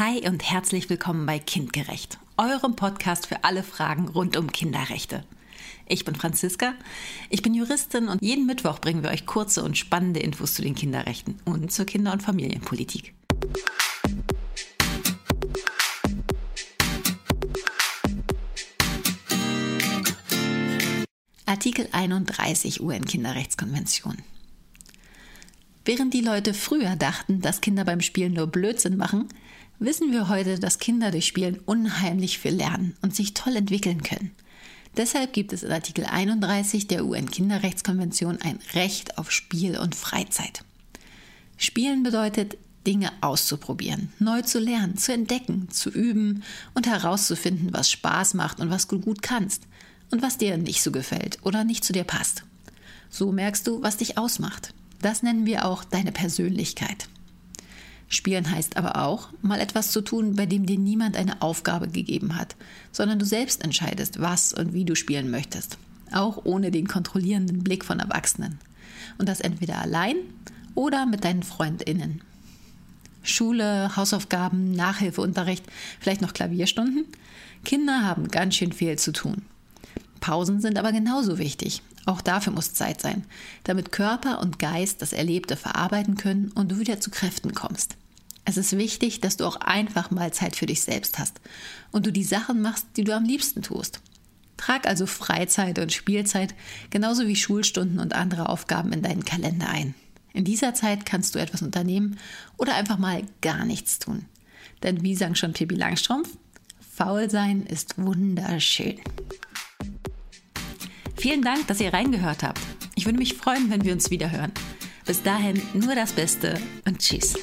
Hi und herzlich willkommen bei Kindgerecht, eurem Podcast für alle Fragen rund um Kinderrechte. Ich bin Franziska, ich bin Juristin und jeden Mittwoch bringen wir euch kurze und spannende Infos zu den Kinderrechten und zur Kinder- und Familienpolitik. Artikel 31 UN-Kinderrechtskonvention. Während die Leute früher dachten, dass Kinder beim Spielen nur Blödsinn machen, wissen wir heute, dass Kinder durch Spielen unheimlich viel lernen und sich toll entwickeln können. Deshalb gibt es in Artikel 31 der UN-Kinderrechtskonvention ein Recht auf Spiel und Freizeit. Spielen bedeutet, Dinge auszuprobieren, neu zu lernen, zu entdecken, zu üben und herauszufinden, was Spaß macht und was du gut kannst und was dir nicht so gefällt oder nicht zu dir passt. So merkst du, was dich ausmacht. Das nennen wir auch deine Persönlichkeit. Spielen heißt aber auch, mal etwas zu tun, bei dem dir niemand eine Aufgabe gegeben hat, sondern du selbst entscheidest, was und wie du spielen möchtest, auch ohne den kontrollierenden Blick von Erwachsenen. Und das entweder allein oder mit deinen Freundinnen. Schule, Hausaufgaben, Nachhilfeunterricht, vielleicht noch Klavierstunden. Kinder haben ganz schön viel zu tun. Pausen sind aber genauso wichtig. Auch dafür muss Zeit sein, damit Körper und Geist das Erlebte verarbeiten können und du wieder zu Kräften kommst. Es ist wichtig, dass du auch einfach mal Zeit für dich selbst hast und du die Sachen machst, die du am liebsten tust. Trag also Freizeit und Spielzeit genauso wie Schulstunden und andere Aufgaben in deinen Kalender ein. In dieser Zeit kannst du etwas unternehmen oder einfach mal gar nichts tun. Denn wie sang schon Pippi Langstrumpf, faul sein ist wunderschön. Vielen Dank, dass ihr reingehört habt. Ich würde mich freuen, wenn wir uns wieder hören. Bis dahin nur das Beste und tschüss.